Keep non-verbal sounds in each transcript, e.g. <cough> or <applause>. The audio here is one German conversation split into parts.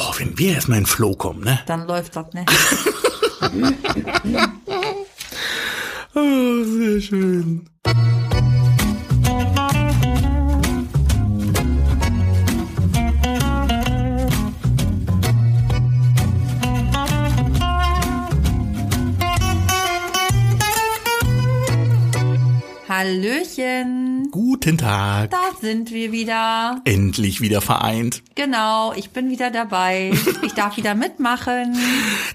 Boah, wenn wir erstmal in Flow kommen, ne? Dann läuft das, ne? Oh, sehr schön. Hallöchen. Guten Tag. Da sind wir wieder. Endlich wieder vereint. Genau, ich bin wieder dabei. Ich darf wieder mitmachen.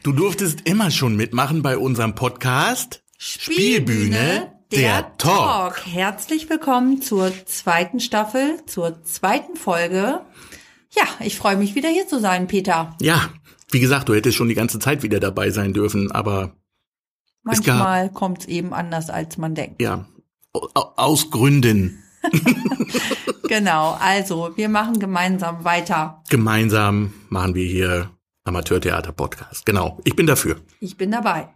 Du durftest immer schon mitmachen bei unserem Podcast der, Talk. Herzlich willkommen zur zweiten Staffel, zur zweiten Folge. Ja, ich freue mich wieder hier zu sein, Peter. Ja, wie gesagt, du hättest schon die ganze Zeit wieder dabei sein dürfen, aber Manchmal kommt es eben anders, als man denkt. ja, aus Gründen <laughs> Genau, also wir machen gemeinsam weiter. gemeinsam machen wir hier Amateurtheater-Podcast. Genau, ich bin dafür. Ich bin dabei.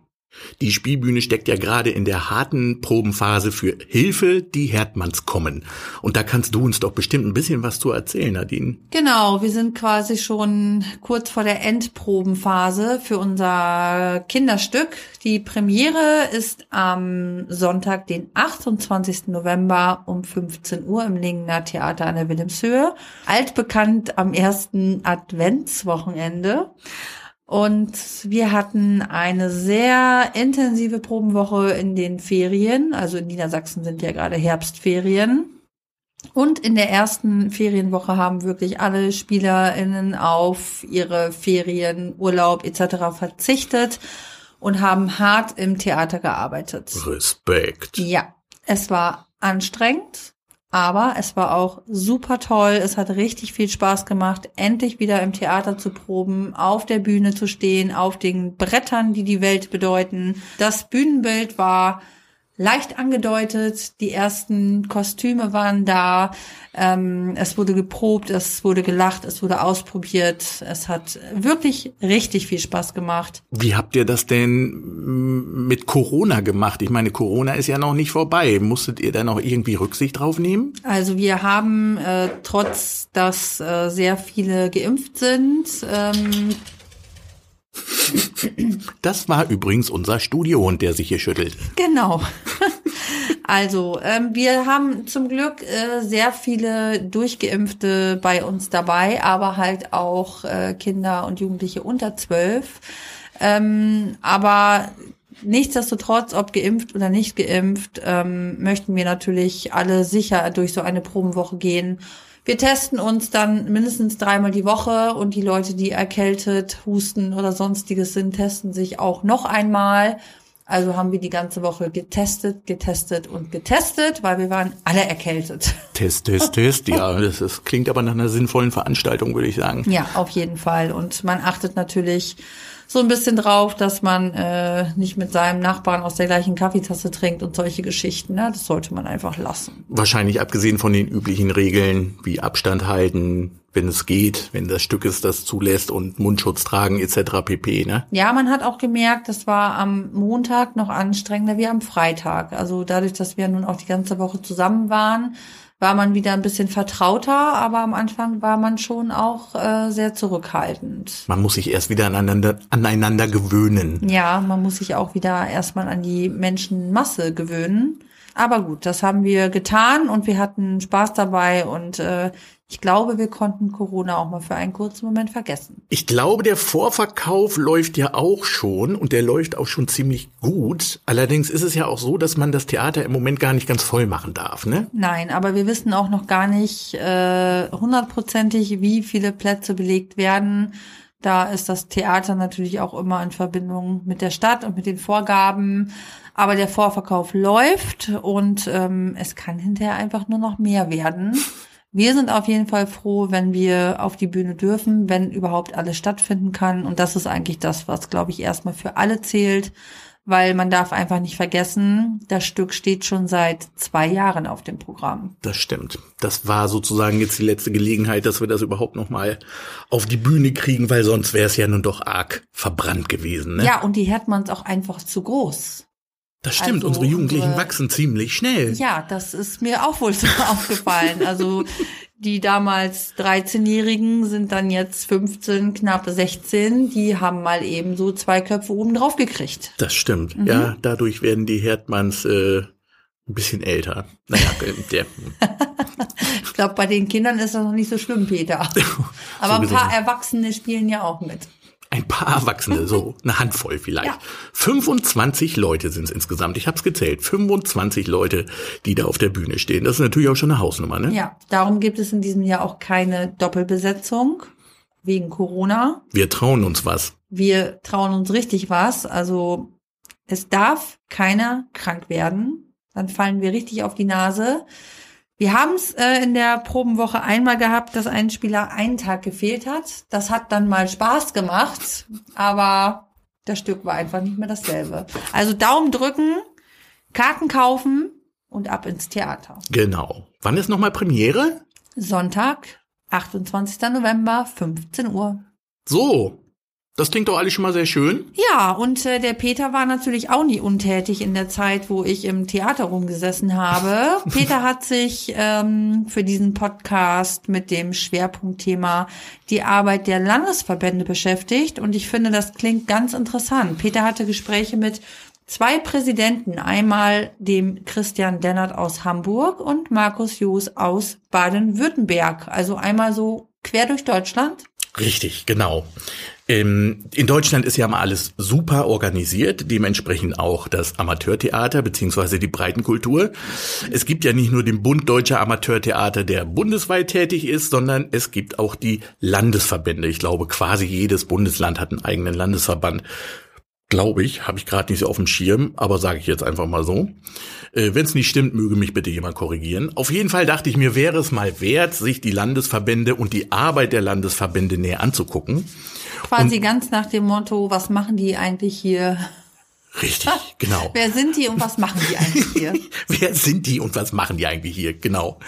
Die Spielbühne steckt ja gerade in der harten Probenphase für Hilfe, die Herdmanns kommen. Und da kannst du uns doch bestimmt ein bisschen was zu erzählen, Nadine. Genau, wir sind quasi schon kurz vor der Endprobenphase für unser Kinderstück. Die Premiere ist am Sonntag, den 28. November um 15 Uhr im Lingener Theater an der Wilhelmshöhe. Altbekannt am ersten Adventswochenende. Und wir hatten eine sehr intensive Probenwoche in den Ferien. Also in Niedersachsen sind ja gerade Herbstferien. Und in der ersten Ferienwoche haben wirklich alle SpielerInnen auf ihre Ferien, Urlaub etc. verzichtet und haben hart im Theater gearbeitet. Respekt. Ja, es war anstrengend, aber es war auch super toll. Es hat richtig viel Spaß gemacht, endlich wieder im Theater zu proben, auf der Bühne zu stehen, auf den Brettern, die die Welt bedeuten. Das Bühnenbild war leicht angedeutet, die ersten Kostüme waren da, ähm, es wurde geprobt, es wurde gelacht, es wurde ausprobiert. Es hat wirklich richtig viel Spaß gemacht. Wie habt ihr das denn mit Corona gemacht? Ich meine, Corona ist ja noch nicht vorbei. Musstet ihr da noch irgendwie Rücksicht drauf nehmen? Also wir haben, äh, trotz dass äh, sehr viele geimpft sind, ähm, Das war übrigens unser Studiohund, der sich hier schüttelt. genau. <laughs> Also ähm, wir haben zum Glück äh, sehr viele Durchgeimpfte bei uns dabei, aber halt auch äh, Kinder und Jugendliche unter zwölf. Ähm, aber nichtsdestotrotz, ob geimpft oder nicht geimpft, ähm, möchten wir natürlich alle sicher durch so eine Probenwoche gehen. Wir testen uns dann mindestens dreimal die Woche und die Leute, die erkältet, husten oder sonstiges sind, testen sich auch noch einmal. Also haben wir die ganze Woche getestet, getestet und getestet, weil wir waren alle erkältet. <laughs> Test, Test, Test. Ja, <laughs> das ist, klingt aber nach einer sinnvollen Veranstaltung, würde ich sagen. Ja, auf jeden Fall. Und man achtet natürlich so ein bisschen drauf, dass man äh, nicht mit seinem Nachbarn aus der gleichen Kaffeetasse trinkt und solche Geschichten. Ne? Das sollte man einfach lassen. Wahrscheinlich abgesehen von den üblichen Regeln wie Abstand halten, wenn es geht, wenn das Stück es das zulässt und Mundschutz tragen etc. pp. Ne? Ja, man hat auch gemerkt, das war am Montag noch anstrengender wie am Freitag. Also dadurch, dass wir nun auch die ganze Woche zusammen waren, war man wieder ein bisschen vertrauter, aber am Anfang war man schon auch äh, sehr zurückhaltend. Man muss sich erst wieder aneinander, aneinander gewöhnen. Ja, man muss sich auch wieder erstmal an die Menschenmasse gewöhnen. Aber gut, das haben wir getan und wir hatten Spaß dabei und äh, ich glaube, wir konnten Corona auch mal für einen kurzen Moment vergessen. Ich glaube, der Vorverkauf läuft ja auch schon und der läuft auch schon ziemlich gut. Allerdings ist es ja auch so, dass man das Theater im Moment gar nicht ganz voll machen darf, ne? Nein, aber wir wissen auch noch gar nicht äh, hundertprozentig, wie viele Plätze belegt werden. Da ist das Theater natürlich auch immer in Verbindung mit der Stadt und mit den Vorgaben. Aber der Vorverkauf läuft und ähm, es kann hinterher einfach nur noch mehr werden. Wir sind auf jeden Fall froh, wenn wir auf die Bühne dürfen, wenn überhaupt alles stattfinden kann. Und das ist eigentlich das, was, glaube ich, erstmal für alle zählt, weil man darf einfach nicht vergessen, das Stück steht schon seit zwei Jahren auf dem Programm. Das stimmt. Das war sozusagen jetzt die letzte Gelegenheit, dass wir das überhaupt noch mal auf die Bühne kriegen, weil sonst wäre es ja nun doch arg verbrannt gewesen, ne? Ja, und die Herdmanns auch einfach zu groß. Das stimmt, Also unsere Jugendlichen wachsen ziemlich schnell. Ja, das ist mir auch wohl <laughs> so aufgefallen. Also die damals 13-Jährigen sind dann jetzt 15, knapp 16. Die haben mal eben so zwei Köpfe oben drauf gekriegt. Das stimmt. Mhm. Ja, dadurch werden die Herdmanns äh, ein bisschen älter. Naja, <laughs> äh, der, Ich glaube, bei den Kindern ist das noch nicht so schlimm, Peter. <laughs> Aber ein gesehen. paar Erwachsene spielen ja auch mit. Ein paar Erwachsene, so eine Handvoll vielleicht. Ja. 25 Leute sind es insgesamt. Ich habe es gezählt. 25 Leute, die da auf der Bühne stehen. Das ist natürlich auch schon eine Hausnummer, ne? Ja, darum gibt es in diesem Jahr auch keine Doppelbesetzung wegen Corona. Wir trauen uns was. Wir trauen uns richtig was. Also es darf keiner krank werden. Dann fallen wir richtig auf die Nase. Wir haben es äh, in der Probenwoche einmal gehabt, dass ein Spieler einen Tag gefehlt hat. Das hat dann mal Spaß gemacht, aber das Stück war einfach nicht mehr dasselbe. Also Daumen drücken, Karten kaufen und ab ins Theater. Genau. Wann ist nochmal Premiere? Sonntag, 28. November, 15 Uhr. So. Das klingt doch alles schon mal sehr schön. Ja, und äh, der Peter war natürlich auch nie untätig in der Zeit, wo ich im Theater rumgesessen habe. <laughs> Peter hat sich ähm, für diesen Podcast mit dem Schwerpunktthema die Arbeit der Landesverbände beschäftigt und ich finde, das klingt ganz interessant. Peter hatte Gespräche mit zwei Präsidenten, einmal dem Christian Dennert aus Hamburg und Markus Joos aus Baden-Württemberg. Also einmal so quer durch Deutschland. Richtig, genau. Ähm, in Deutschland ist ja mal alles super organisiert, dementsprechend auch das Amateurtheater beziehungsweise die Breitenkultur. Es gibt ja nicht nur den Bund Deutscher Amateurtheater, der bundesweit tätig ist, sondern es gibt auch die Landesverbände. Ich glaube, quasi jedes Bundesland hat einen eigenen Landesverband. Glaube ich, habe ich gerade nicht so auf dem Schirm, aber sage ich jetzt einfach mal so. Äh, Wenn es nicht stimmt, möge mich bitte jemand korrigieren. Auf jeden Fall dachte ich mir, wäre es mal wert, sich die Landesverbände und die Arbeit der Landesverbände näher anzugucken. Quasi ganz nach dem Motto, was machen die eigentlich hier? Richtig, genau. <laughs> Wer sind die und was machen die eigentlich hier? <laughs> Wer sind die und was machen die eigentlich hier? Genau.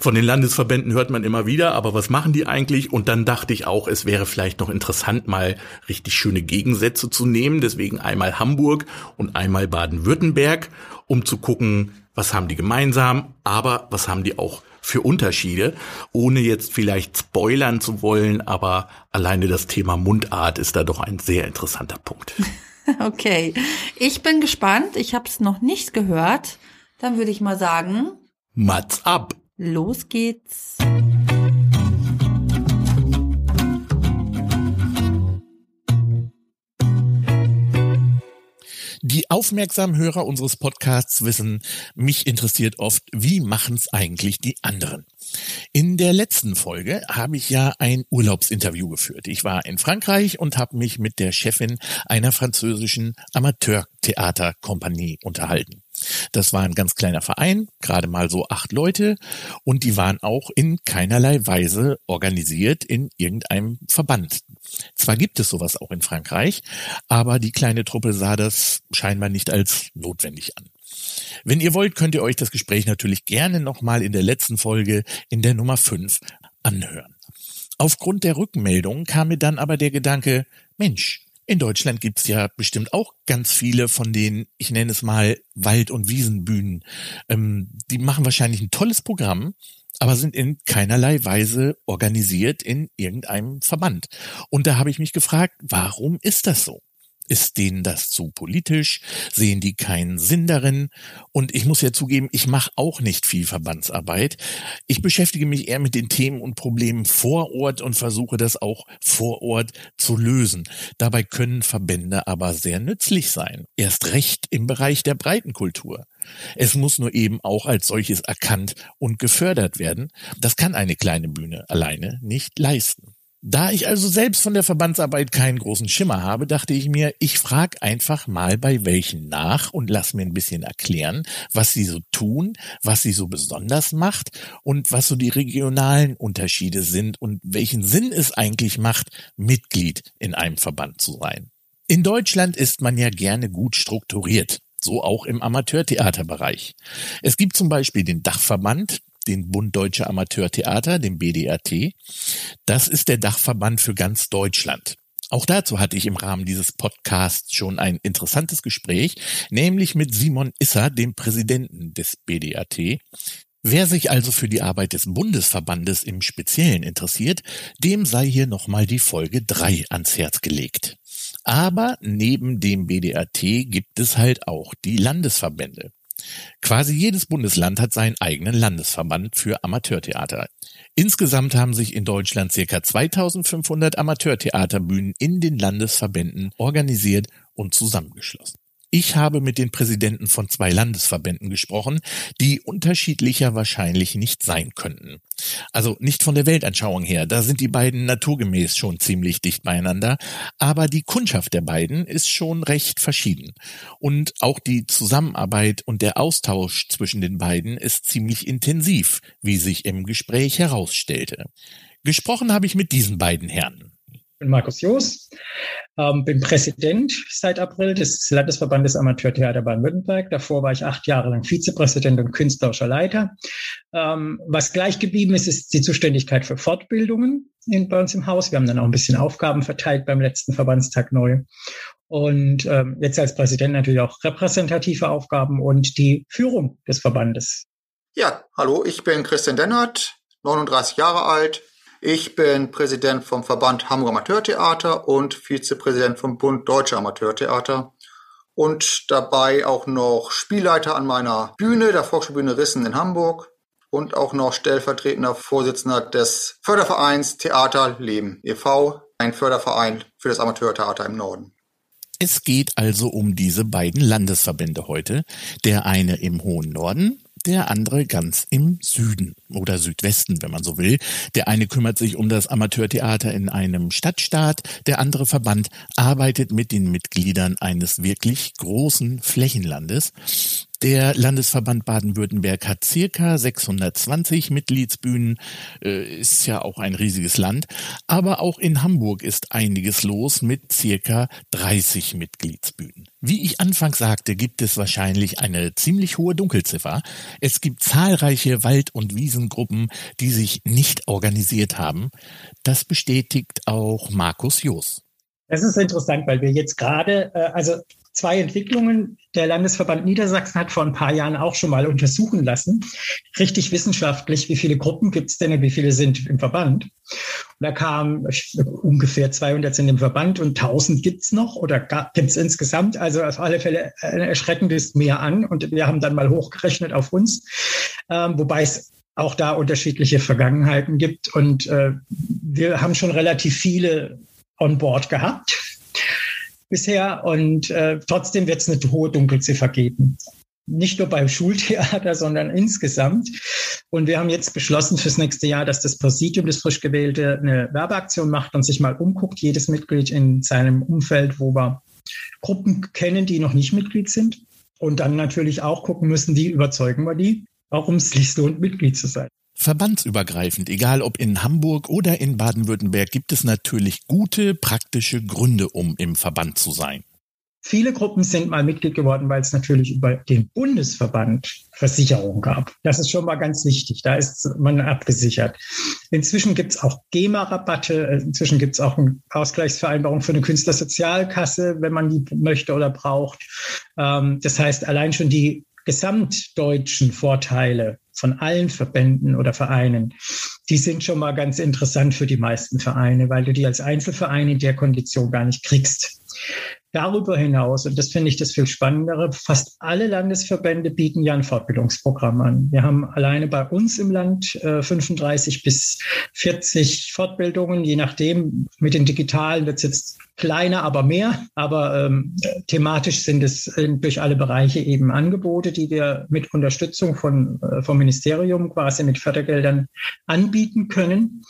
Von den Landesverbänden hört man immer wieder, aber was machen die eigentlich? Und dann dachte ich auch, es wäre vielleicht noch interessant, mal richtig schöne Gegensätze zu nehmen. Deswegen einmal Hamburg und einmal Baden-Württemberg, um zu gucken, was haben die gemeinsam, aber was haben die auch für Unterschiede, ohne jetzt vielleicht spoilern zu wollen, aber alleine das Thema Mundart ist da doch ein sehr interessanter Punkt. <laughs> <laughs> Okay, ich bin gespannt. Ich habe es noch nicht gehört. Dann würde ich mal sagen, Mats ab! los geht's. Die aufmerksamen Hörer unseres Podcasts wissen, mich interessiert oft, wie machen's eigentlich die anderen? In der letzten Folge habe ich ja ein Urlaubsinterview geführt. Ich war in Frankreich und habe mich mit der Chefin einer französischen Amateurtheaterkompanie unterhalten. Das war ein ganz kleiner Verein, gerade mal so acht Leute, und die waren auch in keinerlei Weise organisiert in irgendeinem Verband. Zwar gibt es sowas auch in Frankreich, aber die kleine Truppe sah das scheinbar nicht als notwendig an. Wenn ihr wollt, könnt ihr euch das Gespräch natürlich gerne nochmal in der letzten Folge in der Nummer 5 anhören. Aufgrund der Rückmeldung kam mir dann aber der Gedanke, Mensch, in Deutschland gibt's ja bestimmt auch ganz viele von den, ich nenne es mal, Wald- und Wiesenbühnen. Ähm, die machen wahrscheinlich ein tolles Programm, aber sind in keinerlei Weise organisiert in irgendeinem Verband. Und da habe ich mich gefragt, warum ist das so? Ist denen das zu politisch? Sehen die keinen Sinn darin? Und ich muss ja zugeben, ich mache auch nicht viel Verbandsarbeit. Ich beschäftige mich eher mit den Themen und Problemen vor Ort und versuche das auch vor Ort zu lösen. Dabei können Verbände aber sehr nützlich sein. Erst recht im Bereich der Breitenkultur. Es muss nur eben auch als solches erkannt und gefördert werden. Das kann eine kleine Bühne alleine nicht leisten. Da ich also selbst von der Verbandsarbeit keinen großen Schimmer habe, dachte ich mir, ich frage einfach mal bei welchen nach und lass mir ein bisschen erklären, was sie so tun, was sie so besonders macht und was so die regionalen Unterschiede sind und welchen Sinn es eigentlich macht, Mitglied in einem Verband zu sein. In Deutschland ist man ja gerne gut strukturiert. So auch im Amateurtheaterbereich. Es gibt zum Beispiel den Dachverband, den Bund Deutscher Amateurtheater, den BDRT. Das ist der Dachverband für ganz Deutschland. Auch dazu hatte ich im Rahmen dieses Podcasts schon ein interessantes Gespräch, nämlich mit Simon Isser, dem Präsidenten des BDAT. Wer sich also für die Arbeit des Bundesverbandes im Speziellen interessiert, dem sei hier nochmal die Folge 3 ans Herz gelegt. Aber neben dem BDAT gibt es halt auch die Landesverbände. Quasi jedes Bundesland hat seinen eigenen Landesverband für Amateurtheater. Insgesamt haben sich in Deutschland circa 2500 Amateurtheaterbühnen in den Landesverbänden organisiert und zusammengeschlossen. Ich habe mit den Präsidenten von zwei Landesverbänden gesprochen, die unterschiedlicher wahrscheinlich nicht sein könnten. Also nicht von der Weltanschauung her, da sind die beiden naturgemäß schon ziemlich dicht beieinander, aber die Kundschaft der beiden ist schon recht verschieden. Und auch die Zusammenarbeit und der Austausch zwischen den beiden ist ziemlich intensiv, wie sich im Gespräch herausstellte. Gesprochen habe ich mit diesen beiden Herren. Ich bin Markus Joos, ähm, bin Präsident seit April des Landesverbandes Amateurtheater Baden-Württemberg. Davor war ich acht Jahre lang Vizepräsident und künstlerischer Leiter. Ähm, was gleich geblieben ist, ist die Zuständigkeit für Fortbildungen in, bei uns im Haus. Wir haben dann auch ein bisschen Aufgaben verteilt beim letzten Verbandstag neu. Und ähm, jetzt als Präsident natürlich auch repräsentative Aufgaben und die Führung des Verbandes. Ja, hallo, ich bin Christian Dennert, 39 Jahre alt, ich bin Präsident vom Verband Hamburger Amateurtheater und Vizepräsident vom Bund Deutscher Amateurtheater und dabei auch noch Spielleiter an meiner Bühne, der Volksschulbühne Rissen in Hamburg und auch noch stellvertretender Vorsitzender des Fördervereins Theater Leben e.V., ein Förderverein für das Amateurtheater im Norden. Es geht also um diese beiden Landesverbände heute. Der eine im hohen Norden, der andere ganz im Süden oder Südwesten, wenn man so will. Der eine kümmert sich um das Amateurtheater in einem Stadtstaat, der andere Verband arbeitet mit den Mitgliedern eines wirklich großen Flächenlandes. Der Landesverband Baden-Württemberg hat circa 620 Mitgliedsbühnen, äh, ist ja auch ein riesiges Land, aber auch in Hamburg ist einiges los mit circa 30 Mitgliedsbühnen. Wie ich anfangs sagte, gibt es wahrscheinlich eine ziemlich hohe Dunkelziffer. Es gibt zahlreiche Wald- und Wiesengruppen, die sich nicht organisiert haben. Das bestätigt auch Markus Joos. Das ist interessant, weil wir jetzt gerade, äh, also zwei Entwicklungen. Der Landesverband Niedersachsen hat vor ein paar Jahren auch schon mal untersuchen lassen, richtig wissenschaftlich, wie viele Gruppen gibt es denn und wie viele sind im Verband. Und da kam ungefähr 200 sind im Verband und 1000 gibt es noch oder gibt es insgesamt. Also auf alle Fälle ein erschreckendes mehr an. Und wir haben dann mal hochgerechnet auf uns, ähm, wobei es auch da unterschiedliche Vergangenheiten gibt. Und äh, wir haben schon relativ viele on board gehabt bisher und äh, trotzdem wird es eine hohe Dunkelziffer geben. Nicht nur beim Schultheater, <laughs> sondern insgesamt. Und wir haben jetzt beschlossen fürs nächste Jahr, dass das Präsidium, das frisch gewählte, eine Werbeaktion macht und sich mal umguckt, jedes Mitglied in seinem Umfeld, wo wir Gruppen kennen, die noch nicht Mitglied sind. Und dann natürlich auch gucken müssen, wie überzeugen wir die, warum es sich lohnt, Mitglied zu sein. Verbandsübergreifend, egal ob in Hamburg oder in Baden-Württemberg, gibt es natürlich gute, praktische Gründe, um im Verband zu sein. Viele Gruppen sind mal Mitglied geworden, weil es natürlich über den Bundesverband Versicherung gab. Das ist schon mal ganz wichtig. Da ist man abgesichert. Inzwischen gibt es auch GEMA-Rabatte. Inzwischen gibt es auch eine Ausgleichsvereinbarung für eine Künstlersozialkasse, wenn man die möchte oder braucht. Ähm, das heißt, allein schon die gesamtdeutschen Vorteile von allen Verbänden oder Vereinen, die sind schon mal ganz interessant für die meisten Vereine, weil du die als Einzelverein in der Kondition gar nicht kriegst. Darüber hinaus, und das finde ich das viel Spannendere, fast alle Landesverbände bieten ja ein Fortbildungsprogramm an. Wir haben alleine bei uns im Land äh, 35 bis 40 Fortbildungen, je nachdem. Mit den digitalen wird es jetzt kleiner, aber mehr. Aber ähm, thematisch sind es äh, durch alle Bereiche eben Angebote, die wir mit Unterstützung von, äh, vom Ministerium quasi mit Fördergeldern anbieten können.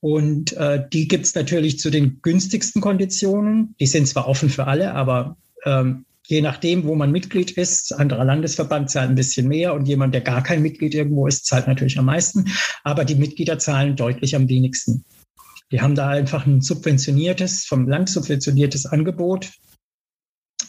Und äh, die gibt's natürlich zu den günstigsten Konditionen. Die sind zwar offen für alle, aber ähm, je nachdem, wo man Mitglied ist, anderer Landesverband zahlt ein bisschen mehr und jemand, der gar kein Mitglied irgendwo ist, zahlt natürlich am meisten. Aber die Mitglieder zahlen deutlich am wenigsten. Die haben da einfach ein subventioniertes, vom Land subventioniertes Angebot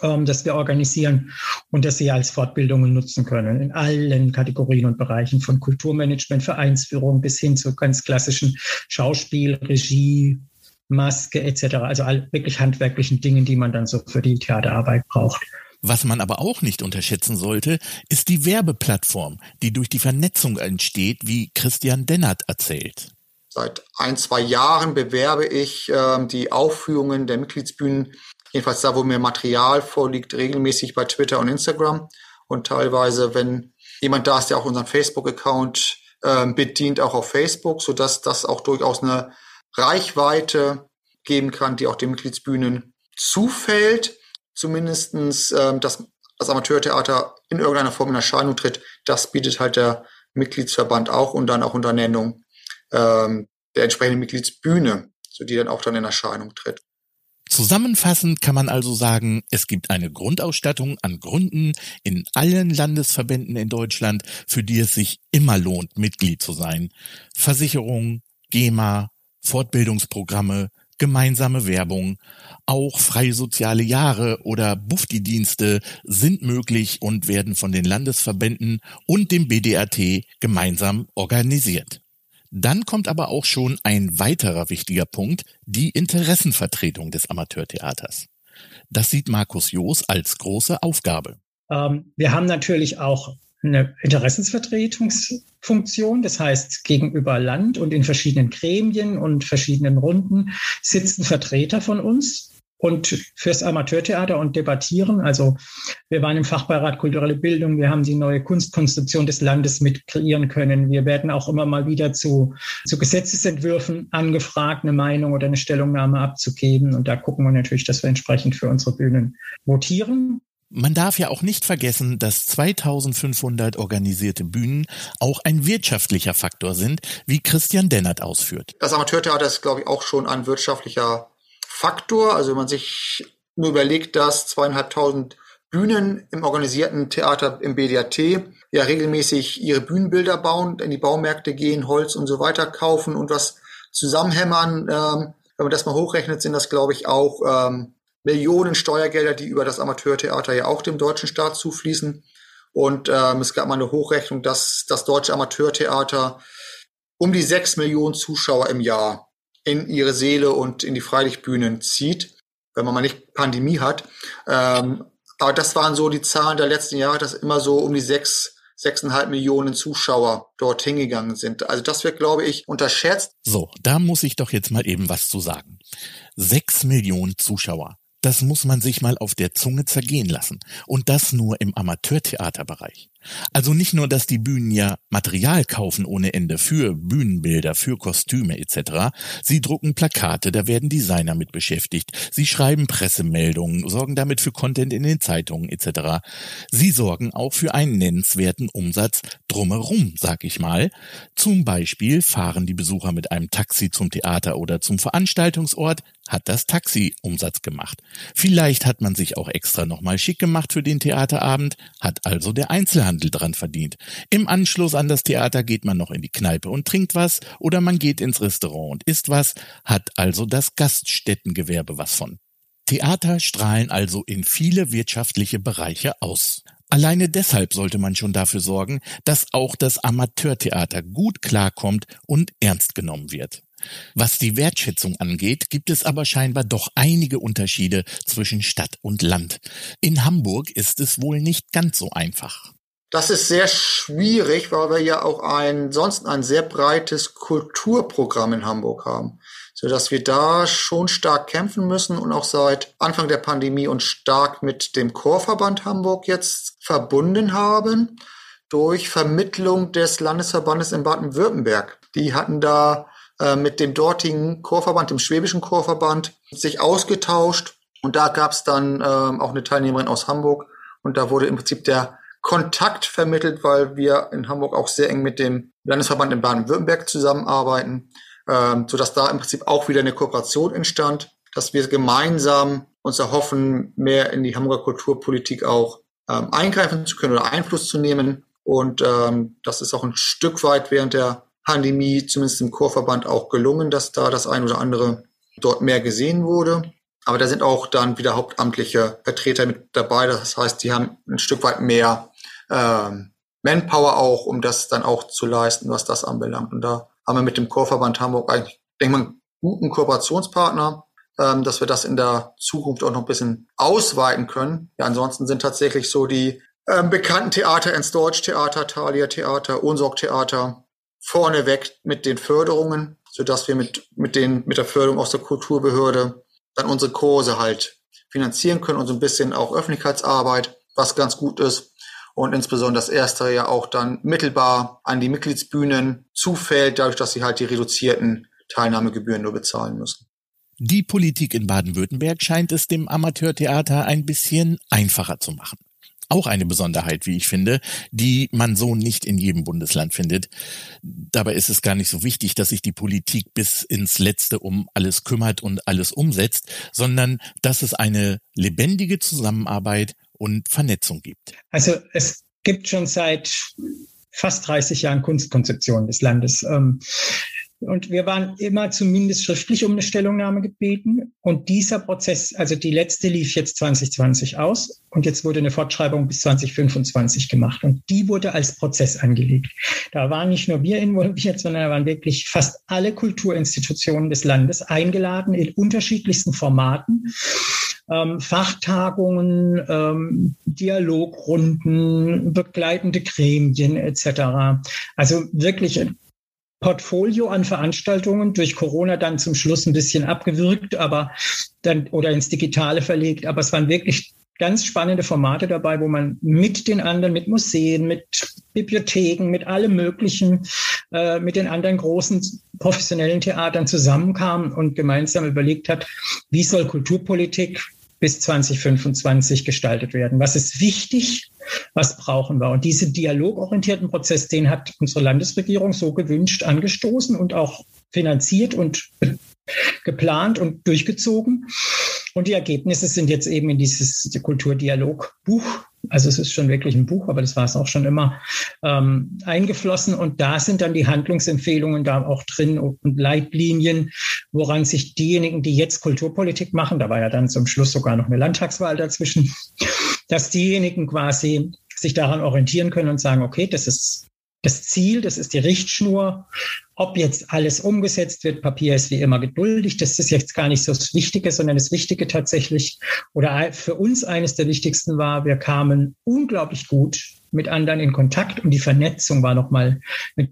ähm, das wir organisieren und das Sie als Fortbildungen nutzen können in allen Kategorien und Bereichen von Kulturmanagement, Vereinsführung bis hin zu ganz klassischen Schauspiel, Regie, Maske etc. Also all wirklich handwerklichen Dingen, die man dann so für die Theaterarbeit braucht. Was man aber auch nicht unterschätzen sollte, ist die Werbeplattform, die durch die Vernetzung entsteht, wie Christian Dennert erzählt. Seit ein, zwei Jahren bewerbe ich äh, die Aufführungen der Mitgliedsbühnen, jedenfalls da, wo mir Material vorliegt, regelmäßig bei Twitter und Instagram. Und teilweise, wenn jemand da ist, der auch unseren Facebook-Account äh, bedient, auch auf Facebook, sodass das auch durchaus eine Reichweite geben kann, die auch den Mitgliedsbühnen zufällt. Zumindestens, ähm, dass das Amateurtheater in irgendeiner Form in Erscheinung tritt, das bietet halt der Mitgliedsverband auch und dann auch unter Nennung ähm, der entsprechenden Mitgliedsbühne, so die dann auch dann in Erscheinung tritt. Zusammenfassend kann man also sagen, es gibt eine Grundausstattung an Gründen in allen Landesverbänden in Deutschland, für die es sich immer lohnt, Mitglied zu sein. Versicherung, GEMA, Fortbildungsprogramme, gemeinsame Werbung, auch freie soziale Jahre oder Bufti-Dienste sind möglich und werden von den Landesverbänden und dem BDAT gemeinsam organisiert. Dann kommt aber auch schon ein weiterer wichtiger Punkt, die Interessenvertretung des Amateurtheaters. Das sieht Markus Joos als große Aufgabe. Ähm, wir haben natürlich auch eine Interessensvertretungsfunktion. Das heißt, gegenüber Land und in verschiedenen Gremien und verschiedenen Runden sitzen Vertreter von uns und fürs Amateurtheater und debattieren. Also wir waren im Fachbeirat kulturelle Bildung, wir haben die neue Kunstkonzeption des Landes mit kreieren können. Wir werden auch immer mal wieder zu, zu Gesetzesentwürfen angefragt, eine Meinung oder eine Stellungnahme abzugeben. Und da gucken wir natürlich, dass wir entsprechend für unsere Bühnen votieren. Man darf ja auch nicht vergessen, dass 2500 organisierte Bühnen auch ein wirtschaftlicher Faktor sind, wie Christian Dennert ausführt. Das Amateurtheater ist, glaube ich, auch schon ein wirtschaftlicher Faktor. Also wenn man sich nur überlegt, dass zweieinhalbtausend Bühnen im organisierten Theater im BDAT ja regelmäßig ihre Bühnenbilder bauen, in die Baumärkte gehen, Holz und so weiter kaufen und was zusammenhämmern. Ähm, wenn man das mal hochrechnet, sind das, glaube ich, auch ähm, Millionen Steuergelder, die über das Amateurtheater ja auch dem deutschen Staat zufließen. Und ähm, es gab mal eine Hochrechnung, dass das deutsche Amateurtheater um die sechs Millionen Zuschauer im Jahr in ihre Seele und in die Freilichtbühnen zieht, wenn man mal nicht Pandemie hat. Ähm, aber das waren so die Zahlen der letzten Jahre, dass immer so um die sechs, sechseinhalb Millionen Zuschauer dort hingegangen sind. Also das wird, glaube ich, unterschätzt. So, da muss ich doch jetzt mal eben was zu sagen. Sechs Millionen Zuschauer. Das muss man sich mal auf der Zunge zergehen lassen. Und das nur im Amateurtheaterbereich. Also nicht nur, dass die Bühnen ja Material kaufen ohne Ende für Bühnenbilder, für Kostüme etc. Sie drucken Plakate, da werden Designer mit beschäftigt. Sie schreiben Pressemeldungen, sorgen damit für Content in den Zeitungen etc. Sie sorgen auch für einen nennenswerten Umsatz drumherum, sag ich mal. Zum Beispiel fahren die Besucher mit einem Taxi zum Theater oder zum Veranstaltungsort, hat das Taxi Umsatz gemacht. Vielleicht hat man sich auch extra nochmal schick gemacht für den Theaterabend, hat also der Einzelhandel Einzelhandel dran verdient. Im Anschluss an das Theater geht man noch in die Kneipe und trinkt was oder man geht ins Restaurant und isst was, hat also das Gaststättengewerbe was von. Theater strahlen also in viele wirtschaftliche Bereiche aus. Alleine deshalb sollte man schon dafür sorgen, dass auch das Amateurtheater gut klarkommt und ernst genommen wird. Was die Wertschätzung angeht, gibt es aber scheinbar doch einige Unterschiede zwischen Stadt und Land. In Hamburg ist es wohl nicht ganz so einfach. Das ist sehr schwierig, weil wir ja auch ein, sonst ein sehr breites Kulturprogramm in Hamburg haben, so dass wir da schon stark kämpfen müssen und auch seit Anfang der Pandemie uns stark mit dem Chorverband Hamburg jetzt verbunden haben durch Vermittlung des Landesverbandes in Baden-Württemberg. Die hatten da äh, mit dem dortigen Chorverband, dem schwäbischen Chorverband, sich ausgetauscht. Und da gab es dann ähm, auch eine Teilnehmerin aus Hamburg. Und da wurde im Prinzip der Kontakt vermittelt, weil wir in Hamburg auch sehr eng mit dem Landesverband in Baden-Württemberg zusammenarbeiten, ähm, sodass da im Prinzip auch wieder eine Kooperation entstand, dass wir gemeinsam uns erhoffen, mehr in die Hamburger Kulturpolitik auch ähm, eingreifen zu können oder Einfluss zu nehmen. Und ähm, das ist auch ein Stück weit während der Pandemie, zumindest im Chorverband, auch gelungen, dass da das ein oder andere dort mehr gesehen wurde. Aber da sind auch dann wieder hauptamtliche Vertreter mit dabei. Das heißt, die haben ein Stück weit mehr ähm, Manpower auch, um das dann auch zu leisten, was das anbelangt. Und da haben wir mit dem Chorverband Hamburg eigentlich, denke man, guten Kooperationspartner, ähm, dass wir das in der Zukunft auch noch ein bisschen ausweiten können. Ja, ansonsten sind tatsächlich so die ähm, bekannten Theater ins Deutschtheater, Thalia Theater, Unsorg Theater vorneweg mit den Förderungen, sodass wir mit, mit, den, mit der Förderung aus der Kulturbehörde dann unsere Kurse halt finanzieren können und so ein bisschen auch Öffentlichkeitsarbeit, was ganz gut ist. Und insbesondere das erste ja auch dann mittelbar an die Mitgliedsbühnen zufällt, dadurch, dass sie halt die reduzierten Teilnahmegebühren nur bezahlen müssen. Die Politik in Baden-Württemberg scheint es dem Amateurtheater ein bisschen einfacher zu machen. Auch eine Besonderheit, wie ich finde, die man so nicht in jedem Bundesland findet. Dabei ist es gar nicht so wichtig, dass sich die Politik bis ins Letzte um alles kümmert und alles umsetzt, sondern dass es eine lebendige Zusammenarbeit und Vernetzung gibt. Also es gibt schon seit fast 30 Jahren Kunstkonzeption des Landes. Ähm, und wir waren immer zumindest schriftlich um eine Stellungnahme gebeten. Und dieser Prozess, also die letzte lief jetzt 2020 aus und jetzt wurde eine Fortschreibung bis 2025 gemacht. Und die wurde als Prozess angelegt. Da waren nicht nur wir involviert, sondern da waren wirklich fast alle Kulturinstitutionen des Landes eingeladen in unterschiedlichsten Formaten. Ähm, Fachtagungen, ähm, Dialogrunden, begleitende Gremien etc. Also wirklich Portfolio an Veranstaltungen durch Corona dann zum Schluss ein bisschen abgewürgt, aber dann oder ins Digitale verlegt. Aber es waren wirklich ganz spannende Formate dabei, wo man mit den anderen, mit Museen, mit Bibliotheken, mit allem Möglichen, äh, mit den anderen großen professionellen Theatern zusammenkam und gemeinsam überlegt hat, wie soll Kulturpolitik bis 2025 gestaltet werden? Was ist wichtig? Was brauchen wir? Und diesen dialogorientierten Prozess, den hat unsere Landesregierung so gewünscht angestoßen und auch finanziert und geplant und durchgezogen. Und die Ergebnisse sind jetzt eben in dieses Kulturdialogbuch, also es ist schon wirklich ein Buch, aber das war es auch schon immer, ähm, eingeflossen. Und da sind dann die Handlungsempfehlungen da auch drin und Leitlinien, woran sich diejenigen, die jetzt Kulturpolitik machen, da war ja dann zum Schluss sogar noch eine Landtagswahl dazwischen, <laughs> dass diejenigen quasi sich daran orientieren können und sagen, okay, das ist das Ziel, das ist die Richtschnur. Ob jetzt alles umgesetzt wird, Papier ist wie immer geduldig. Das ist jetzt gar nicht so das Wichtige, sondern das Wichtige tatsächlich oder für uns eines der wichtigsten war, wir kamen unglaublich gut mit anderen in Kontakt und die Vernetzung war nochmal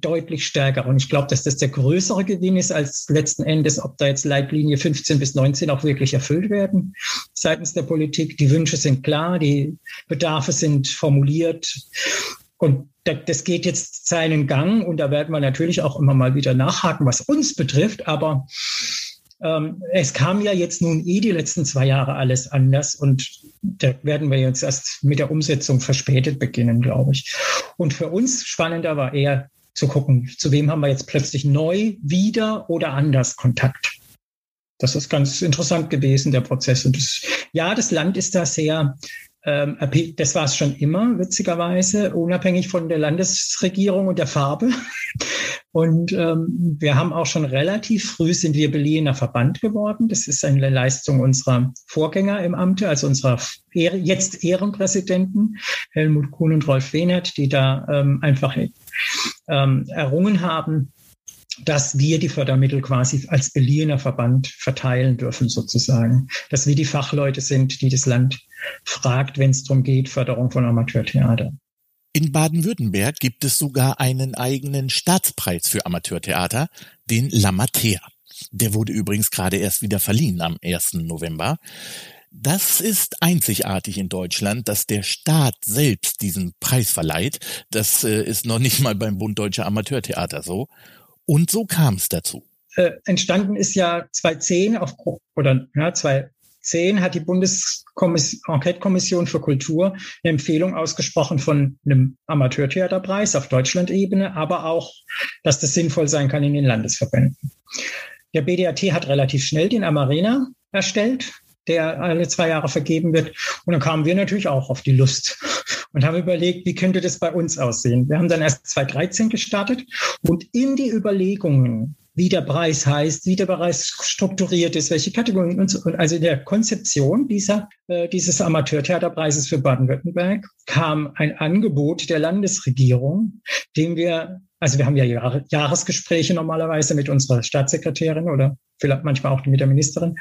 deutlich stärker. Und ich glaube, dass das der größere Gewinn ist als letzten Endes, ob da jetzt Leitlinie 15 bis 19 auch wirklich erfüllt werden seitens der Politik. Die Wünsche sind klar, die Bedarfe sind formuliert. Und das geht jetzt seinen Gang und da werden wir natürlich auch immer mal wieder nachhaken, was uns betrifft. Aber ähm, es kam ja jetzt nun eh die letzten zwei Jahre alles anders und da werden wir jetzt erst mit der Umsetzung verspätet beginnen, glaube ich. Und für uns spannender war eher zu gucken, zu wem haben wir jetzt plötzlich neu, wieder oder anders Kontakt. Das ist ganz interessant gewesen, der Prozess. Und das, ja, das Land ist da sehr das war es schon immer, witzigerweise, unabhängig von der Landesregierung und der Farbe. <laughs> Und ähm, wir haben auch schon relativ früh sind wir Berliner Verband geworden. Das ist eine Leistung unserer Vorgänger im Amte, also unserer Ehre, jetzt Ehrenpräsidenten Helmut Kuhn und Rolf Wehnert, die da ähm, einfach ähm, errungen haben, dass wir die Fördermittel quasi als beliehener Verband verteilen dürfen, sozusagen. Dass wir die Fachleute sind, die das Land fragt, wenn es darum geht, Förderung von Amateurtheater. In Baden-Württemberg gibt es sogar einen eigenen Staatspreis für Amateurtheater, den Lamatea. Der wurde übrigens gerade erst wieder verliehen am 1. November. Das ist einzigartig in Deutschland, dass der Staat selbst diesen Preis verleiht. Das äh, ist noch nicht mal beim Bund Deutscher Amateurtheater so. Und so kam es dazu. Äh, entstanden ist ja 2010 auf, oder ja, 2010 hat die Bundesenquete-Kommission für Kultur eine Empfehlung ausgesprochen von einem Amateurtheaterpreis auf Deutschland-Ebene, aber auch, dass das sinnvoll sein kann in den Landesverbänden. Der BDAT hat relativ schnell den Amarena erstellt, der alle zwei Jahre vergeben wird. Und dann kamen wir natürlich auch auf die Lust und haben überlegt, wie könnte das bei uns aussehen. Wir haben dann erst 2013 gestartet und in die Überlegungen, wie der Preis heißt, wie der Preis strukturiert ist, welche Kategorien und so, also in der Konzeption dieser, äh, dieses Amateurtheaterpreises für Baden-Württemberg kam ein Angebot der Landesregierung, dem wir, also wir haben ja Jahre, Jahresgespräche normalerweise mit unserer Staatssekretärin oder vielleicht manchmal auch mit der Ministerin.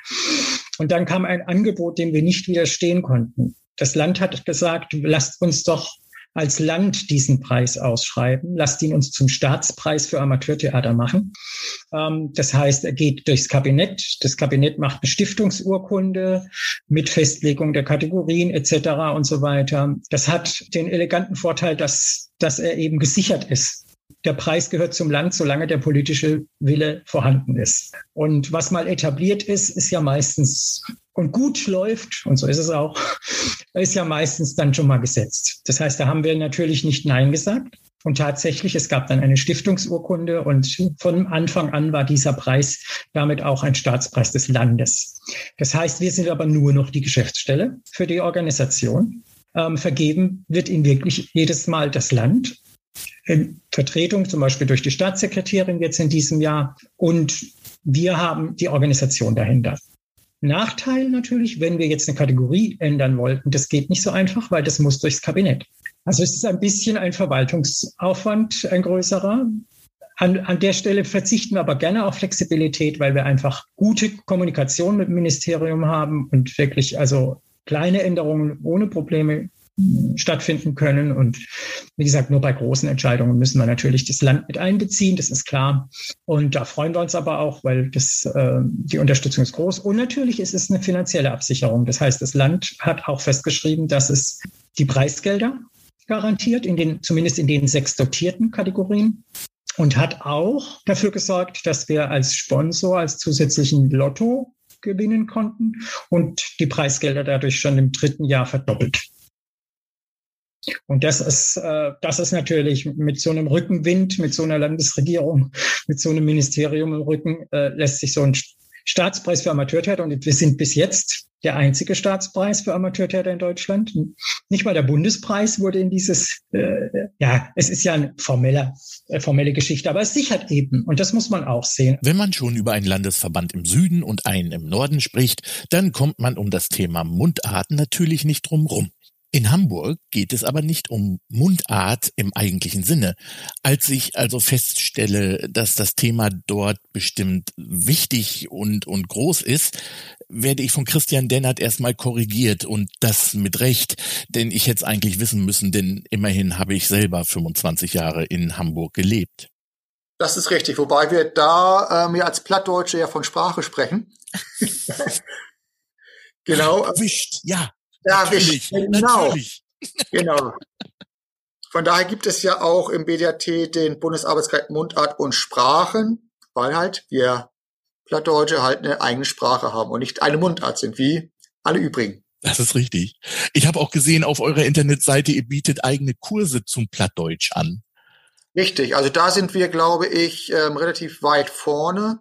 Und dann kam ein Angebot, dem wir nicht widerstehen konnten. Das Land hat gesagt, lasst uns doch als Land diesen Preis ausschreiben. Lasst ihn uns zum Staatspreis für Amateurtheater machen. Ähm, das heißt, er geht durchs Kabinett. Das Kabinett macht eine Stiftungsurkunde mit Festlegung der Kategorien etc. und so weiter. Das hat den eleganten Vorteil, dass, dass er eben gesichert ist der Preis gehört zum Land, solange der politische Wille vorhanden ist. Und was mal etabliert ist, ist ja meistens und gut läuft, und so ist es auch, ist ja meistens dann schon mal gesetzt. Das heißt, da haben wir natürlich nicht Nein gesagt. Und tatsächlich, es gab dann eine Stiftungsurkunde und von Anfang an war dieser Preis damit auch ein Staatspreis des Landes. Das heißt, wir sind aber nur noch die Geschäftsstelle für die Organisation. Ähm, vergeben wird ihn wirklich jedes Mal das Land in Vertretung, zum Beispiel durch die Staatssekretärin jetzt in diesem Jahr. Und wir haben die Organisation dahinter. Nachteil natürlich, wenn wir jetzt eine Kategorie ändern wollten, das geht nicht so einfach, weil das muss durchs Kabinett. Also es ist ein bisschen ein Verwaltungsaufwand, ein größerer. An, an der Stelle verzichten wir aber gerne auf Flexibilität, weil wir einfach gute Kommunikation mit dem Ministerium haben und wirklich also kleine Änderungen ohne Probleme stattfinden können. Und wie gesagt, nur bei großen Entscheidungen müssen wir natürlich das Land mit einbeziehen, das ist klar. Und da freuen wir uns aber auch, weil das, äh, die Unterstützung ist groß. Und natürlich ist es eine finanzielle Absicherung. Das heißt, das Land hat auch festgeschrieben, dass es die Preisgelder garantiert, in den, zumindest in den sechs dotierten Kategorien. Und hat auch dafür gesorgt, dass wir als Sponsor, als zusätzlichen Lotto gewinnen konnten und die Preisgelder dadurch schon im dritten Jahr verdoppelt. Und das ist, äh, das ist natürlich mit so einem Rückenwind, mit so einer Landesregierung, <laughs> mit so einem Ministerium im Rücken, äh, lässt sich so ein Staatspreis für Amateurtheater und wir sind bis jetzt der einzige Staatspreis für Amateurtheater in Deutschland. Nicht mal der Bundespreis wurde in dieses, äh, ja, es ist ja eine formelle, äh, formelle Geschichte, aber es sichert eben und das muss man auch sehen. Wenn man schon über einen Landesverband im Süden und einen im Norden spricht, dann kommt man um das Thema Mundarten natürlich nicht drum rum. In Hamburg geht es aber nicht um Mundart im eigentlichen Sinne. Als ich also feststelle, dass das Thema dort bestimmt wichtig und, und groß ist, werde ich von Christian Dennert erstmal korrigiert und das mit Recht, denn ich hätte es eigentlich wissen müssen, denn immerhin habe ich selber 25 Jahre in Hamburg gelebt. Das ist richtig, wobei wir da ähm, ja als Plattdeutsche ja von Sprache sprechen. <laughs> genau. Erwischt, ja. Ja, natürlich, genau. Natürlich. Genau. Von daher gibt es ja auch im BDAT den Bundesarbeitskreis Mundart und Sprachen, weil halt wir Plattdeutsche halt eine eigene Sprache haben und nicht eine Mundart sind, wie alle übrigen. Das ist richtig. Ich habe auch gesehen auf eurer Internetseite, ihr bietet eigene Kurse zum Plattdeutsch an. Richtig, also da sind wir, glaube ich, ähm, relativ weit vorne,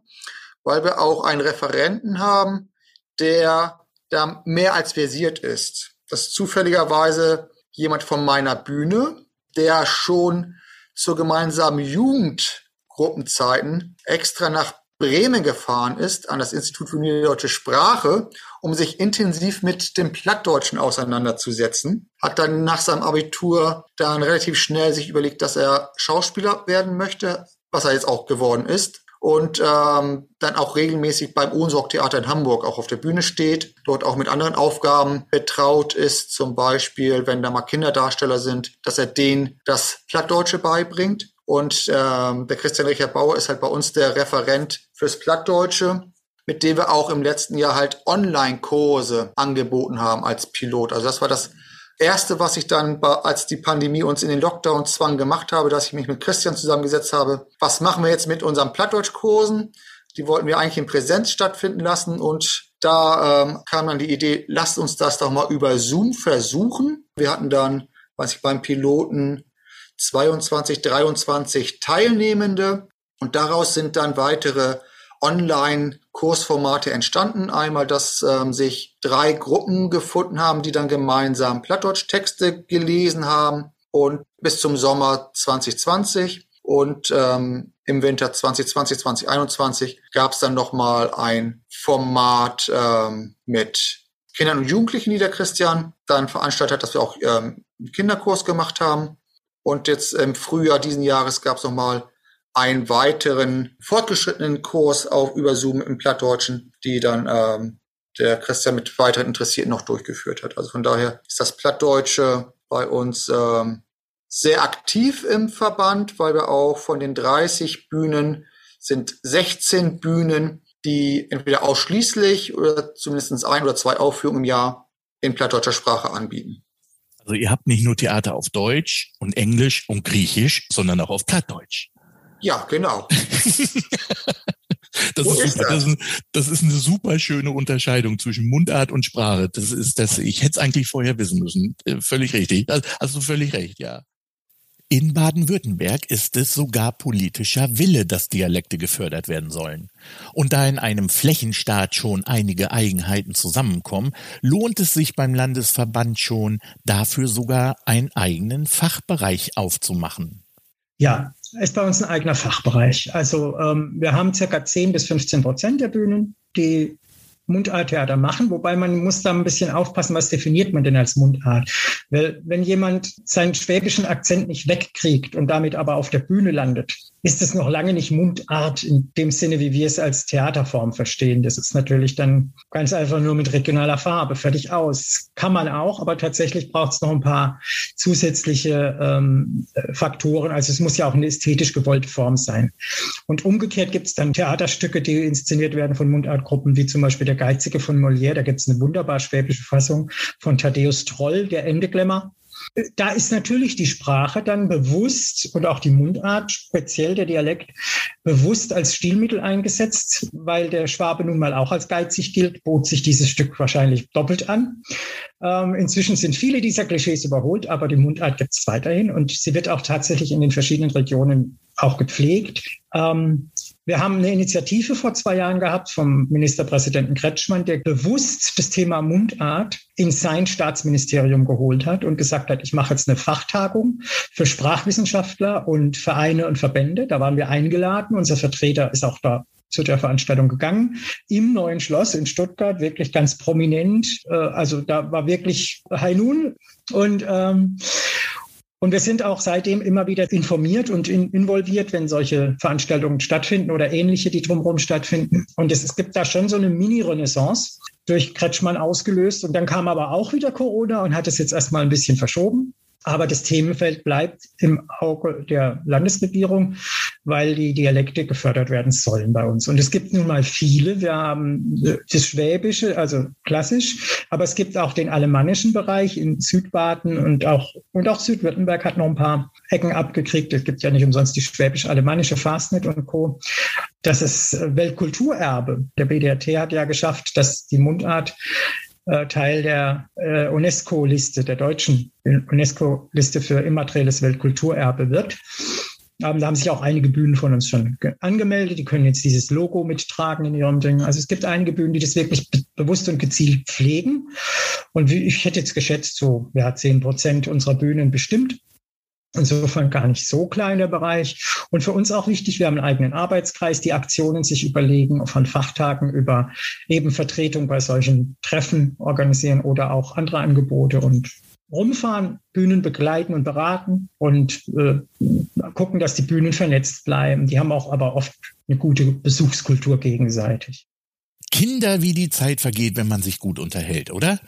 weil wir auch einen Referenten haben, der da mehr als versiert ist. Das ist zufälligerweise jemand von meiner Bühne, der schon zur gemeinsamen Jugendgruppenzeiten extra nach Bremen gefahren ist, an das Institut für Niederdeutsche Sprache, um sich intensiv mit dem Plattdeutschen auseinanderzusetzen. Hat dann nach seinem Abitur dann relativ schnell sich überlegt, dass er Schauspieler werden möchte, was er jetzt auch geworden ist und ähm, dann auch regelmäßig beim Ohnsorg-Theater in Hamburg auch auf der Bühne steht, dort auch mit anderen Aufgaben betraut ist, zum Beispiel, wenn da mal Kinderdarsteller sind, dass er denen das Plattdeutsche beibringt. Und ähm, der Christian Richard Bauer ist halt bei uns der Referent fürs Plattdeutsche, mit dem wir auch im letzten Jahr halt Online-Kurse angeboten haben als Pilot. Also das war das Erste, was ich dann, als die Pandemie uns in den Lockdown zwang, gemacht habe, dass ich mich mit Christian zusammengesetzt habe. Was machen wir jetzt mit unseren Plattdeutschkursen? Die wollten wir eigentlich in Präsenz stattfinden lassen und da ähm, kam dann die Idee, lasst uns das doch mal über Zoom versuchen. Wir hatten dann, weiß ich, beim Piloten 22, 23 Teilnehmende und daraus sind dann weitere Online-Kursformate entstanden. Einmal, dass ähm, sich drei Gruppen gefunden haben, die dann gemeinsam Plattdeutsch-Texte gelesen haben und bis zum Sommer 2020 und ähm, im Winter 2020, 2021 gab es dann nochmal ein Format ähm, mit Kindern und Jugendlichen, die der Christian dann veranstaltet hat, dass wir auch ähm, einen Kinderkurs gemacht haben. Und jetzt im Frühjahr diesen Jahres gab es nochmal einen weiteren fortgeschrittenen Kurs auf über Zoom im Plattdeutschen, die dann ähm, der Christian mit weiteren Interessierten noch durchgeführt hat. Also von daher ist das Plattdeutsche bei uns ähm, sehr aktiv im Verband, weil wir auch von den 30 Bühnen sind 16 Bühnen, die entweder ausschließlich oder zumindest ein oder zwei Aufführungen im Jahr in plattdeutscher Sprache anbieten. Also ihr habt nicht nur Theater auf Deutsch und Englisch und Griechisch, sondern auch auf Plattdeutsch. Ja, genau. <laughs> Das ist, ist, das? Das, ist, das ist, eine super schöne Unterscheidung zwischen Mundart und Sprache. Das ist das, ich hätte es eigentlich vorher wissen müssen. Äh, völlig richtig. Also völlig recht, ja. In Baden-Württemberg ist es sogar politischer Wille, dass Dialekte gefördert werden sollen. Und da in einem Flächenstaat schon einige Eigenheiten zusammenkommen, lohnt es sich beim Landesverband schon, dafür sogar einen eigenen Fachbereich aufzumachen. Ja, ist bei uns ein eigener Fachbereich. Also ähm, wir haben circa 10 bis 15 Prozent der Bühnen, die Mundarttheater machen, wobei man muss da ein bisschen aufpassen, was definiert man denn als Mundart. Weil wenn jemand seinen schwäbischen Akzent nicht wegkriegt und damit aber auf der Bühne landet, ist es noch lange nicht Mundart in dem Sinne, wie wir es als Theaterform verstehen. Das ist natürlich dann ganz einfach nur mit regionaler Farbe, fertig aus. Kann man auch, aber tatsächlich braucht es noch ein paar zusätzliche ähm, Faktoren. Also es muss ja auch eine ästhetisch gewollte Form sein. Und umgekehrt gibt es dann Theaterstücke, die inszeniert werden von Mundartgruppen, wie zum Beispiel der Geizige von Molière. Da gibt es eine wunderbar schwäbische Fassung von Thaddeus Troll, der Endeglämmer. Da ist natürlich die Sprache dann bewusst und auch die Mundart, speziell der Dialekt, bewusst als Stilmittel eingesetzt, weil der Schwabe nun mal auch als geizig gilt, bot sich dieses Stück wahrscheinlich doppelt an. Ähm, inzwischen sind viele dieser Klischees überholt, aber die Mundart gibt es weiterhin und sie wird auch tatsächlich in den verschiedenen Regionen auch gepflegt. Ähm, wir haben eine Initiative vor zwei Jahren gehabt vom Ministerpräsidenten Kretschmann, der bewusst das Thema Mundart in sein Staatsministerium geholt hat und gesagt hat, ich mache jetzt eine Fachtagung für Sprachwissenschaftler und Vereine und Verbände. Da waren wir eingeladen. Unser Vertreter ist auch da zu der Veranstaltung gegangen. Im neuen Schloss in Stuttgart, wirklich ganz prominent. Äh, also da war wirklich High Noon. Und ähm, und wir sind auch seitdem immer wieder informiert und in, involviert, wenn solche Veranstaltungen stattfinden oder ähnliche, die drumherum stattfinden. Und es, es gibt da schon so eine Mini-Renaissance durch Kretschmann ausgelöst. Und dann kam aber auch wieder Corona und hat es jetzt erstmal ein bisschen verschoben. Aber das Themenfeld bleibt im Auge der Landesregierung, weil die Dialekte gefördert werden sollen bei uns. Und es gibt nun mal viele. Wir haben das Schwäbische, also klassisch, aber es gibt auch den alemannischen Bereich in Südbaden und auch, und auch Südwürttemberg hat noch ein paar Ecken abgekriegt. Es gibt ja nicht umsonst die schwäbisch-alemannische Fastnet und Co. Das ist Weltkulturerbe. Der BDRT hat ja geschafft, dass die Mundart Teil der äh, UNESCO-Liste, der deutschen UNESCO-Liste für immaterielles Weltkulturerbe wird. Ähm, da haben sich auch einige Bühnen von uns schon angemeldet. Die können jetzt dieses Logo mittragen in ihrem Ding. Also es gibt einige Bühnen, die das wirklich be bewusst und gezielt pflegen. Und ich hätte jetzt geschätzt, so ja, zehn Prozent unserer Bühnen bestimmt Insofern gar nicht so klein der Bereich. Und für uns auch wichtig, wir haben einen eigenen Arbeitskreis, die Aktionen sich überlegen, von Fachtagen über eben Vertretung bei solchen Treffen organisieren oder auch andere Angebote und rumfahren, Bühnen begleiten und beraten und äh, gucken, dass die Bühnen vernetzt bleiben. Die haben auch aber oft eine gute Besuchskultur gegenseitig. Kinder, wie die Zeit vergeht, wenn man sich gut unterhält, oder?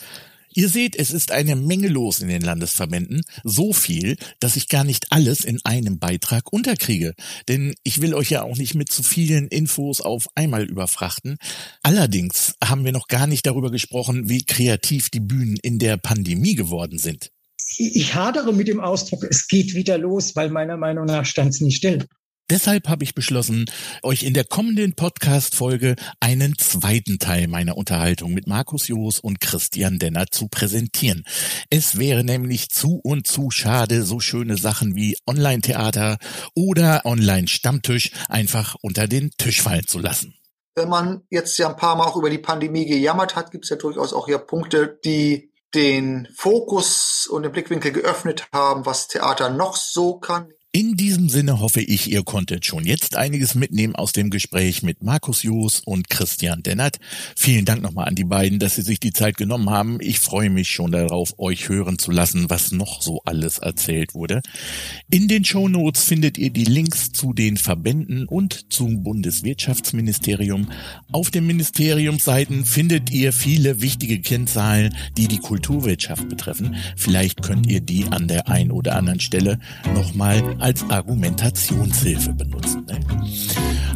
Ihr seht, es ist eine Menge los in den Landesverbänden, so viel, dass ich gar nicht alles in einem Beitrag unterkriege. Denn ich will euch ja auch nicht mit zu vielen Infos auf einmal überfrachten. Allerdings haben wir noch gar nicht darüber gesprochen, wie kreativ die Bühnen in der Pandemie geworden sind. Ich hadere mit dem Ausdruck, es geht wieder los, weil meiner Meinung nach stand es nicht still. Deshalb habe ich beschlossen, euch in der kommenden Podcast-Folge einen zweiten Teil meiner Unterhaltung mit Markus Joos und Christian Denner zu präsentieren. Es wäre nämlich zu und zu schade, so schöne Sachen wie Online-Theater oder Online-Stammtisch einfach unter den Tisch fallen zu lassen. Wenn man jetzt ja ein paar Mal auch über die Pandemie gejammert hat, gibt es ja durchaus auch ja Punkte, die den Fokus und den Blickwinkel geöffnet haben, was Theater noch so kann. In diesem Sinne hoffe ich, ihr konntet schon jetzt einiges mitnehmen aus dem Gespräch mit Markus Joos und Christian Dennert. Vielen Dank nochmal an die beiden, dass sie sich die Zeit genommen haben. Ich freue mich schon darauf, euch hören zu lassen, was noch so alles erzählt wurde. In den Show Notes findet ihr die Links zu den Verbänden und zum Bundeswirtschaftsministerium. Auf den Ministeriumsseiten findet ihr viele wichtige Kennzahlen, die die Kulturwirtschaft betreffen. Vielleicht könnt ihr die an der ein oder anderen Stelle nochmal als Argumentationshilfe benutzen. Ne?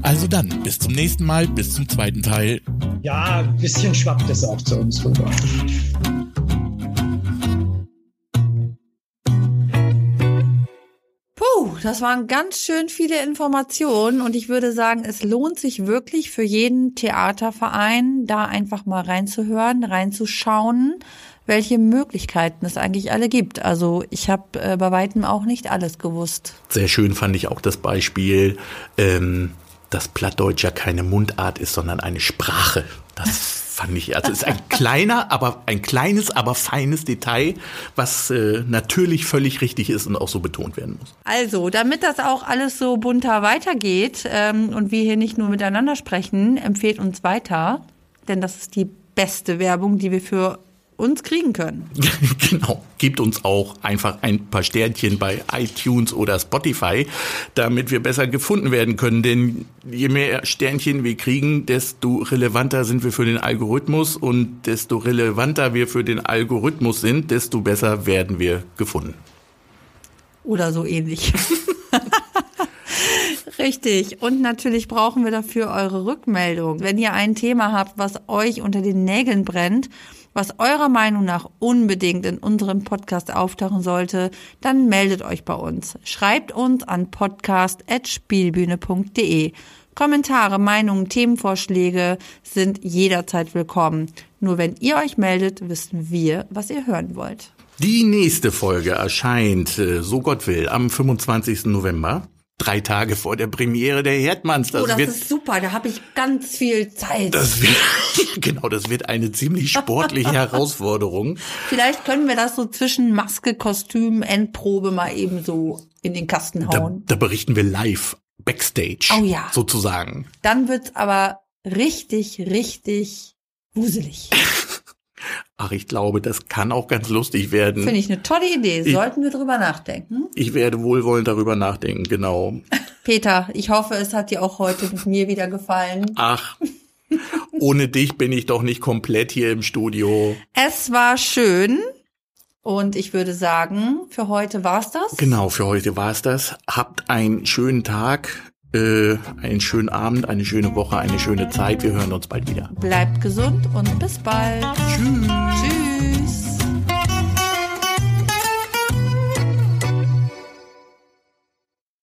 Also dann, bis zum nächsten Mal, bis zum zweiten Teil. Ja, ein bisschen schwappt es auch zu uns rüber. Puh, das waren ganz schön viele Informationen und ich würde sagen, es lohnt sich wirklich für jeden Theaterverein, da einfach mal reinzuhören, reinzuschauen welche Möglichkeiten es eigentlich alle gibt. Also ich habe äh, bei weitem auch nicht alles gewusst. Sehr schön fand ich auch das Beispiel, ähm, dass Plattdeutsch ja keine Mundart ist, sondern eine Sprache. Das <laughs> fand ich, also es ist ein kleiner, aber ein kleines, aber feines Detail, was äh, natürlich völlig richtig ist und auch so betont werden muss. Also, damit das auch alles so bunter weitergeht ähm, und wir hier nicht nur miteinander sprechen, empfehlt uns weiter, denn das ist die beste Werbung, die wir für uns kriegen können. <laughs> genau. Gebt uns auch einfach ein paar Sternchen bei iTunes oder Spotify, damit wir besser gefunden werden können. Denn je mehr Sternchen wir kriegen, desto relevanter sind wir für den Algorithmus und desto relevanter wir für den Algorithmus sind, desto besser werden wir gefunden. Oder so ähnlich. <laughs> Richtig. Und natürlich brauchen wir dafür eure Rückmeldung. Wenn ihr ein Thema habt, was euch unter den Nägeln brennt, was eurer Meinung nach unbedingt in unserem Podcast auftauchen sollte, dann meldet euch bei uns. Schreibt uns an podcast.spielbühne.de. Kommentare, Meinungen, Themenvorschläge sind jederzeit willkommen. Nur wenn ihr euch meldet, wissen wir, was ihr hören wollt. Die nächste Folge erscheint, äh, so Gott will, am 25. November drei Tage vor der Premiere der Herdmanns. Das oh, das wird, ist super, da habe ich ganz viel Zeit. Das wird, <laughs> genau, das wird eine ziemlich sportliche <laughs> Herausforderung. Vielleicht können wir das so zwischen Maske, Kostüm, Endprobe mal eben so in den Kasten hauen. Da, da berichten wir live, backstage, oh ja. sozusagen. Dann wird's aber richtig, richtig wuselig. <laughs> Ach, ich glaube, das kann auch ganz lustig werden. Finde ich eine tolle Idee. Sollten ich, wir drüber nachdenken? Ich werde wohlwollend darüber nachdenken, genau. <laughs> Peter, ich hoffe, es hat dir auch heute mit mir wieder gefallen. Ach, ohne dich bin ich doch nicht komplett hier im Studio. Es war schön. Und ich würde sagen, für heute war's das. Genau, für heute war's das. Habt einen schönen Tag äh, einen schönen Abend, eine schöne Woche, eine schöne Zeit. Wir hören uns bald wieder. Bleibt gesund und bis bald. Tschüss. Tschüss.